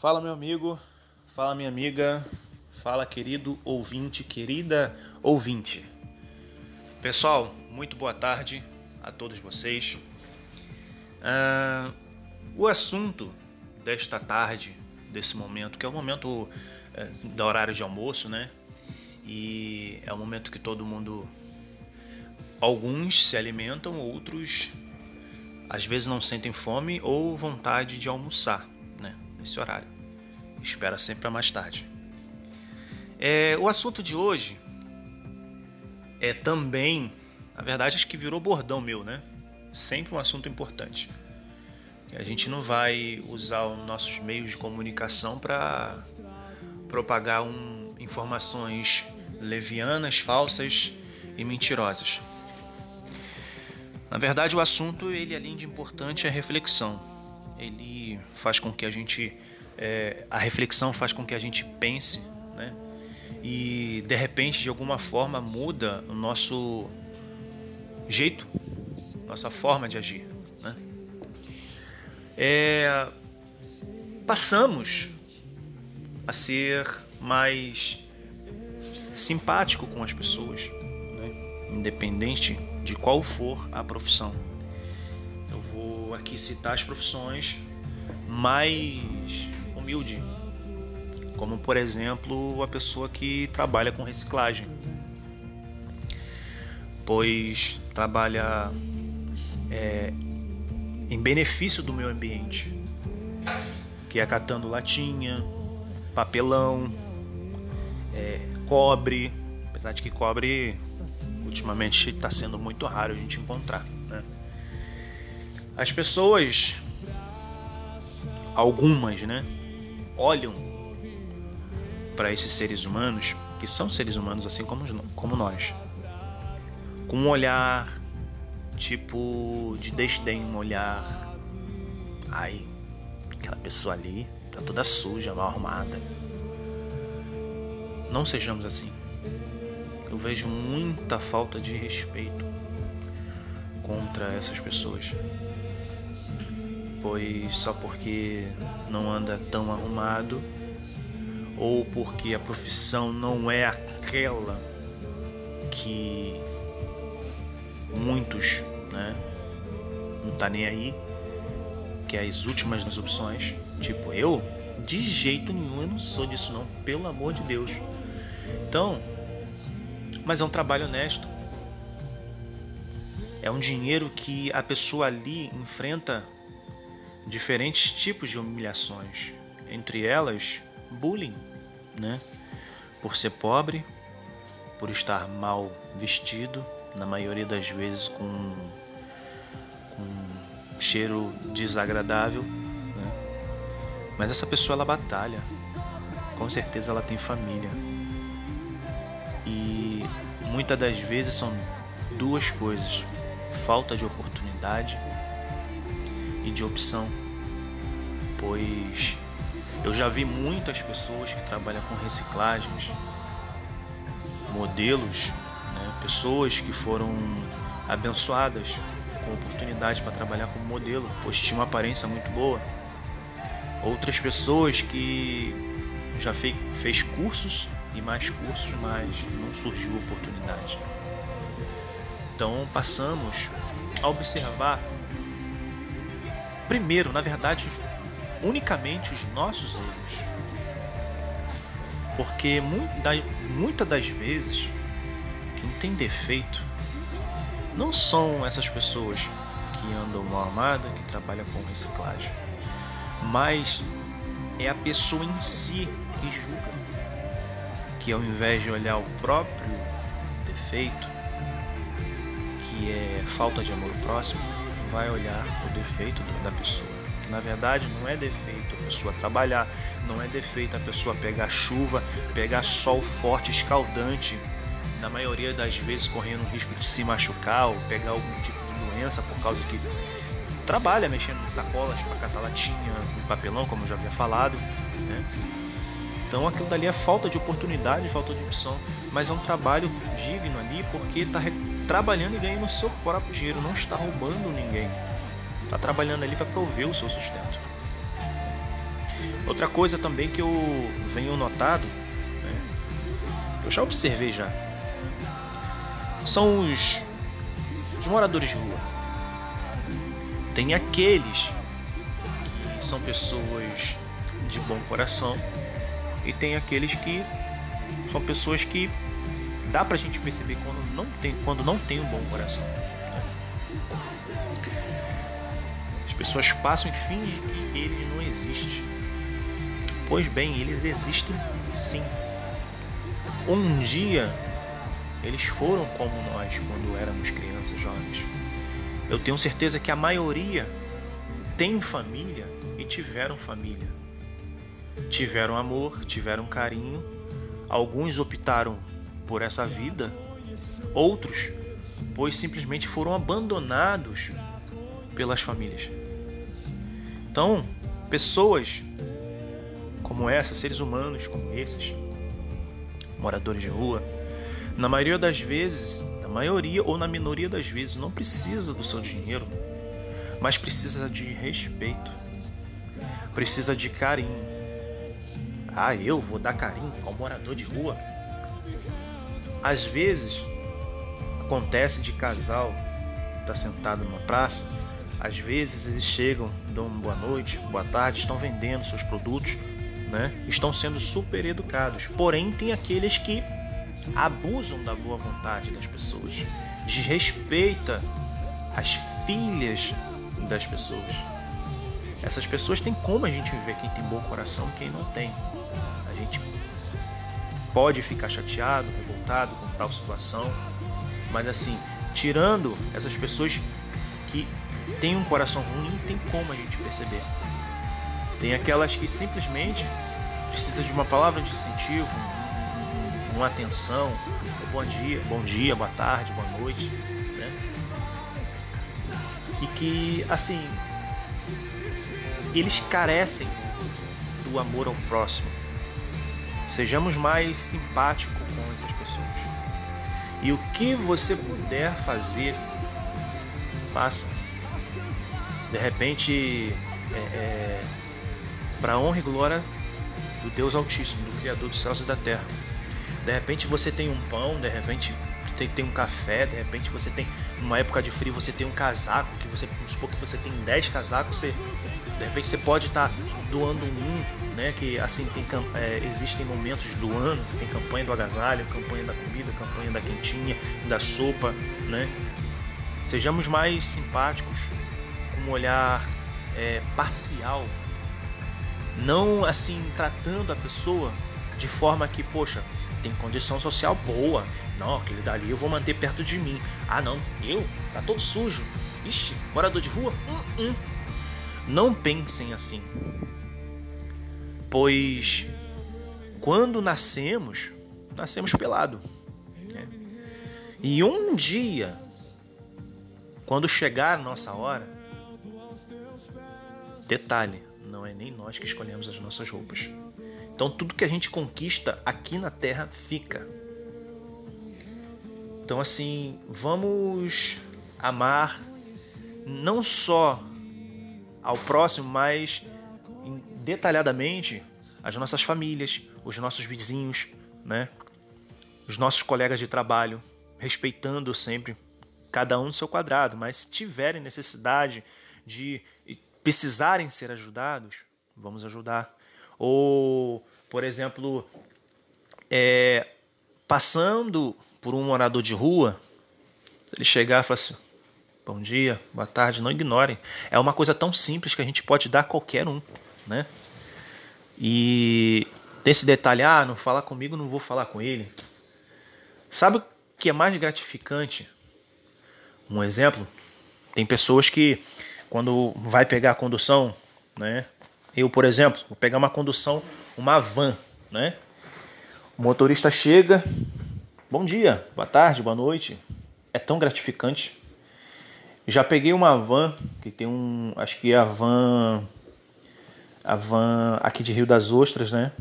Fala, meu amigo, fala, minha amiga, fala, querido ouvinte, querida ouvinte. Pessoal, muito boa tarde a todos vocês. Uh, o assunto desta tarde, desse momento, que é o momento uh, da horário de almoço, né? E é o momento que todo mundo. Alguns se alimentam, outros às vezes não sentem fome ou vontade de almoçar nesse horário. Espera sempre para mais tarde. É, o assunto de hoje é também, na verdade, acho que virou bordão meu, né? Sempre um assunto importante. A gente não vai usar os nossos meios de comunicação para propagar um, informações levianas, falsas e mentirosas. Na verdade, o assunto, ele além de importante, é reflexão ele faz com que a gente é, a reflexão faz com que a gente pense, né? E de repente, de alguma forma, muda o nosso jeito, nossa forma de agir, né? É, passamos a ser mais simpático com as pessoas, né? independente de qual for a profissão aqui citar as profissões mais humildes, como por exemplo a pessoa que trabalha com reciclagem, pois trabalha é, em benefício do meio ambiente, que é catando latinha, papelão, é, cobre, apesar de que cobre ultimamente está sendo muito raro a gente encontrar. Né? As pessoas, algumas, né, olham para esses seres humanos, que são seres humanos assim como, como nós, com um olhar tipo de desdém, um olhar. Ai, aquela pessoa ali tá toda suja, mal arrumada. Não sejamos assim. Eu vejo muita falta de respeito contra essas pessoas pois só porque não anda tão arrumado ou porque a profissão não é aquela que muitos, né, não tá nem aí, que é as últimas das opções, tipo eu, de jeito nenhum eu não sou disso não, pelo amor de Deus. Então, mas é um trabalho honesto. É um dinheiro que a pessoa ali enfrenta diferentes tipos de humilhações, entre elas bullying, né? Por ser pobre, por estar mal vestido, na maioria das vezes com, com um cheiro desagradável, né? Mas essa pessoa ela batalha, com certeza ela tem família. E muitas das vezes são duas coisas: falta de oportunidade e de opção, pois eu já vi muitas pessoas que trabalham com reciclagens, modelos, né, pessoas que foram abençoadas com oportunidade para trabalhar como modelo, pois tinha uma aparência muito boa. Outras pessoas que já fez, fez cursos e mais cursos, mas não surgiu oportunidade. Então passamos a observar primeiro, na verdade, unicamente os nossos erros. Porque muitas das vezes, quem tem defeito não são essas pessoas que andam mal armada, que trabalham com reciclagem, mas é a pessoa em si que julga. Que ao invés de olhar o próprio defeito, que é falta de amor próximo, vai olhar o defeito da pessoa. Na verdade, não é defeito a pessoa trabalhar, não é defeito a pessoa pegar chuva, pegar sol forte, escaldante, na maioria das vezes correndo o risco de se machucar ou pegar algum tipo de doença por causa que trabalha mexendo em sacolas para catar latinha, papelão, como eu já havia falado. Né? Então aquilo dali é falta de oportunidade, falta de opção, mas é um trabalho digno ali porque está trabalhando e ganhando o seu próprio dinheiro, não está roubando ninguém. Está trabalhando ali para prover o seu sustento. Outra coisa também que eu venho notado, né, eu já observei já, são os, os moradores de rua. Tem aqueles que são pessoas de bom coração e tem aqueles que são pessoas que dá pra gente perceber quando não tem, quando não tem um bom coração. As pessoas passam e fingem que ele não existe. Pois bem, eles existem sim. Um dia eles foram como nós quando éramos crianças jovens. Eu tenho certeza que a maioria tem família e tiveram família. Tiveram amor, tiveram carinho. Alguns optaram por essa vida, outros, pois simplesmente foram abandonados pelas famílias. Então, pessoas como essa, seres humanos como esses, moradores de rua, na maioria das vezes, na maioria ou na minoria das vezes, não precisa do seu dinheiro, mas precisa de respeito, precisa de carinho. Ah, eu vou dar carinho ao morador de rua? Às vezes acontece de casal tá sentado numa praça, às vezes eles chegam, dão boa noite, boa tarde, estão vendendo seus produtos, né? Estão sendo super educados. Porém, tem aqueles que abusam da boa vontade das pessoas, desrespeita as filhas das pessoas. Essas pessoas têm como a gente ver quem tem bom coração e quem não tem. Gente pode ficar chateado, revoltado com tal situação, mas assim, tirando essas pessoas que têm um coração ruim, tem como a gente perceber. Tem aquelas que simplesmente precisa de uma palavra de incentivo, uma atenção, bom dia, bom dia, boa tarde, boa noite, né? E que assim eles carecem do amor ao próximo. Sejamos mais simpáticos com essas pessoas. E o que você puder fazer, faça. De repente, é, é, para honra e glória do Deus Altíssimo, do Criador dos céus e da terra. De repente você tem um pão, de repente tem um café, de repente você tem, numa época de frio, você tem um casaco, que você, vamos supor que você tem 10 casacos, você, de repente você pode estar tá doando um, né? Que assim tem, é, existem momentos do ano, tem campanha do agasalho, campanha da comida, campanha da quentinha, da sopa, né? Sejamos mais simpáticos, com um olhar é, parcial, não assim tratando a pessoa de forma que, poxa, tem condição social boa. Não, aquele dali eu vou manter perto de mim. Ah, não, eu? Tá todo sujo. Ixi, morador de rua? Hum, hum. Não pensem assim. Pois quando nascemos, nascemos pelado. Né? E um dia, quando chegar a nossa hora, detalhe, não é nem nós que escolhemos as nossas roupas. Então tudo que a gente conquista aqui na Terra fica. Então assim, vamos amar não só ao próximo, mas detalhadamente as nossas famílias, os nossos vizinhos, né? Os nossos colegas de trabalho, respeitando sempre cada um no seu quadrado, mas se tiverem necessidade de precisarem ser ajudados, vamos ajudar. Ou, por exemplo, é, passando por um morador de rua, ele chegar e falar assim: bom dia, boa tarde, não ignorem. É uma coisa tão simples que a gente pode dar a qualquer um, né? E desse detalhe, ah, não fala comigo, não vou falar com ele. Sabe o que é mais gratificante? Um exemplo, tem pessoas que quando vai pegar a condução, né? Eu, por exemplo, vou pegar uma condução, uma van, né? O motorista chega, bom dia, boa tarde, boa noite. É tão gratificante. Já peguei uma van que tem um, acho que é a van, a van aqui de Rio das Ostras, né?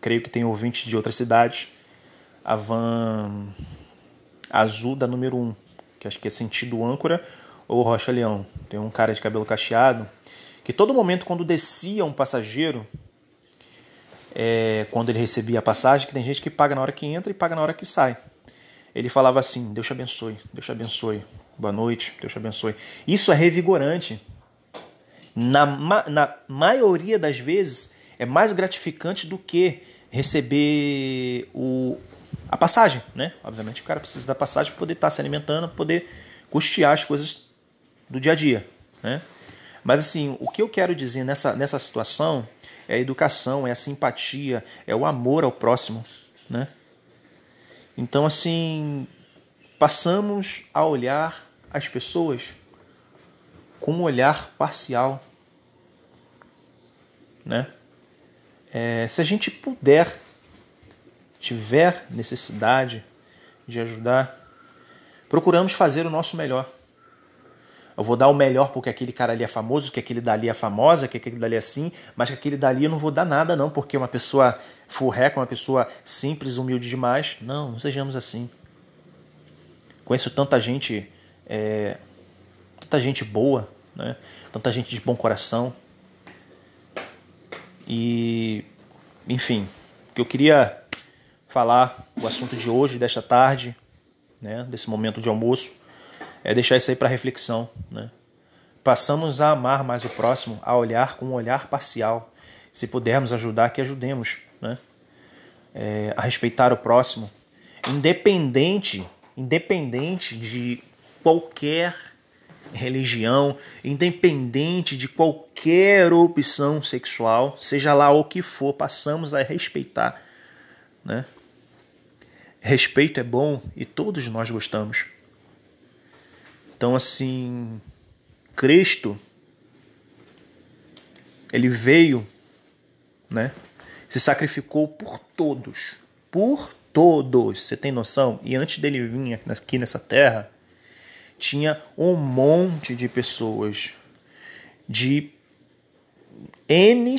Creio que tem ouvintes de outras cidades. A van azul da número 1, que acho que é sentido âncora ou Rocha Leão. Tem um cara de cabelo cacheado que todo momento quando descia um passageiro, é, quando ele recebia a passagem, que tem gente que paga na hora que entra e paga na hora que sai. Ele falava assim: Deus te abençoe, Deus te abençoe, boa noite, Deus te abençoe. Isso é revigorante. Na, na maioria das vezes é mais gratificante do que receber o, a passagem, né? Obviamente o cara precisa da passagem para poder estar tá se alimentando, poder custear as coisas do dia a dia, né? Mas assim, o que eu quero dizer nessa, nessa situação é a educação, é a simpatia, é o amor ao próximo, né? Então assim, passamos a olhar as pessoas com um olhar parcial, né? É, se a gente puder, tiver necessidade de ajudar, procuramos fazer o nosso melhor. Eu vou dar o melhor porque aquele cara ali é famoso, que aquele dali é famosa, que aquele dali é assim, mas que aquele dali eu não vou dar nada não, porque uma pessoa furreca, uma pessoa simples, humilde demais. Não, não sejamos assim. Conheço tanta gente, é, tanta gente boa, né? tanta gente de bom coração, e, enfim, o que eu queria falar, o assunto de hoje, desta tarde, né, desse momento de almoço, é deixar isso aí para reflexão. Né? Passamos a amar mais o próximo, a olhar com um olhar parcial. Se pudermos ajudar, que ajudemos. Né? É, a respeitar o próximo, independente, independente de qualquer religião, independente de qualquer opção sexual, seja lá o que for, passamos a respeitar, né? Respeito é bom e todos nós gostamos. Então assim, Cristo ele veio, né? Se sacrificou por todos, por todos. Você tem noção? E antes dele vir aqui nessa terra, tinha um monte de pessoas de N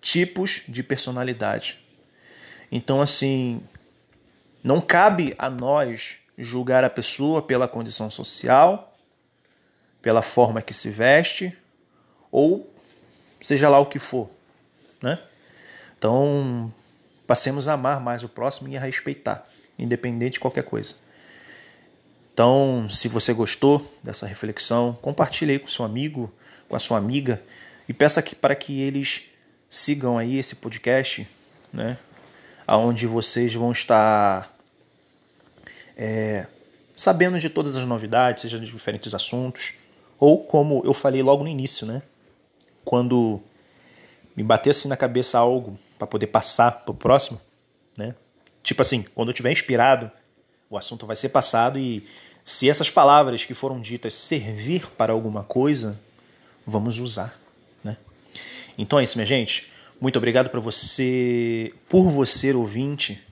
tipos de personalidade. Então, assim, não cabe a nós julgar a pessoa pela condição social, pela forma que se veste, ou seja lá o que for. Né? Então, passemos a amar mais o próximo e a respeitar, independente de qualquer coisa. Então, se você gostou dessa reflexão, compartilhe aí com seu amigo, com a sua amiga e peça que, para que eles sigam aí esse podcast, né? Onde vocês vão estar é, sabendo de todas as novidades, seja de diferentes assuntos, ou como eu falei logo no início, né? Quando me bater assim na cabeça algo para poder passar para o próximo, né? Tipo assim, quando eu estiver inspirado o assunto vai ser passado e se essas palavras que foram ditas servir para alguma coisa, vamos usar, né? Então é isso, minha gente. Muito obrigado para você, por você ouvinte,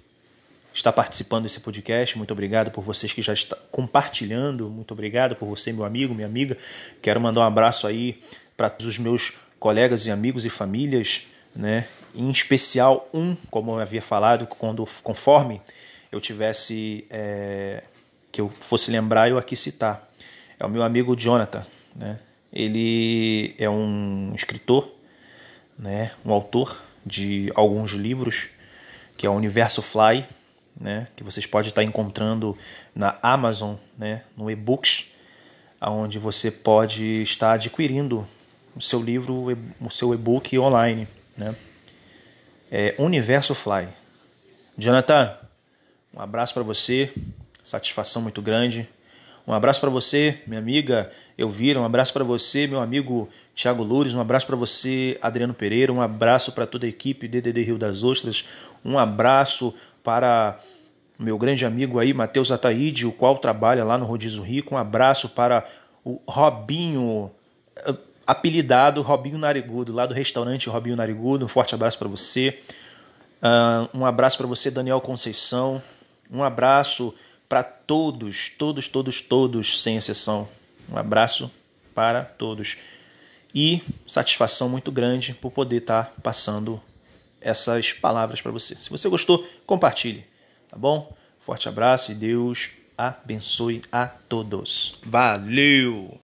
estar participando desse podcast. Muito obrigado por vocês que já estão compartilhando. Muito obrigado por você, meu amigo, minha amiga. Quero mandar um abraço aí para todos os meus colegas e amigos e famílias, né? Em especial um, como eu havia falado, quando conforme eu tivesse é, que eu fosse lembrar eu aqui citar é o meu amigo Jonathan né ele é um escritor né um autor de alguns livros que é o Universo Fly né que vocês podem estar encontrando na Amazon né no e-books aonde você pode estar adquirindo o seu livro o seu e-book online né é Universo Fly Jonathan um abraço para você, satisfação muito grande. Um abraço para você, minha amiga Elvira. Um abraço para você, meu amigo Thiago Loures. Um abraço para você, Adriano Pereira. Um abraço para toda a equipe DDD Rio das Ostras. Um abraço para meu grande amigo aí, Matheus Ataíde, o qual trabalha lá no Rodízio Rico. Um abraço para o Robinho, eh, apelidado Robinho Narigudo, lá do restaurante Robinho Narigudo. Um forte abraço para você. Uh, um abraço para você, Daniel Conceição. Um abraço para todos, todos, todos, todos, sem exceção. Um abraço para todos. E satisfação muito grande por poder estar tá passando essas palavras para você. Se você gostou, compartilhe, tá bom? Forte abraço e Deus abençoe a todos. Valeu!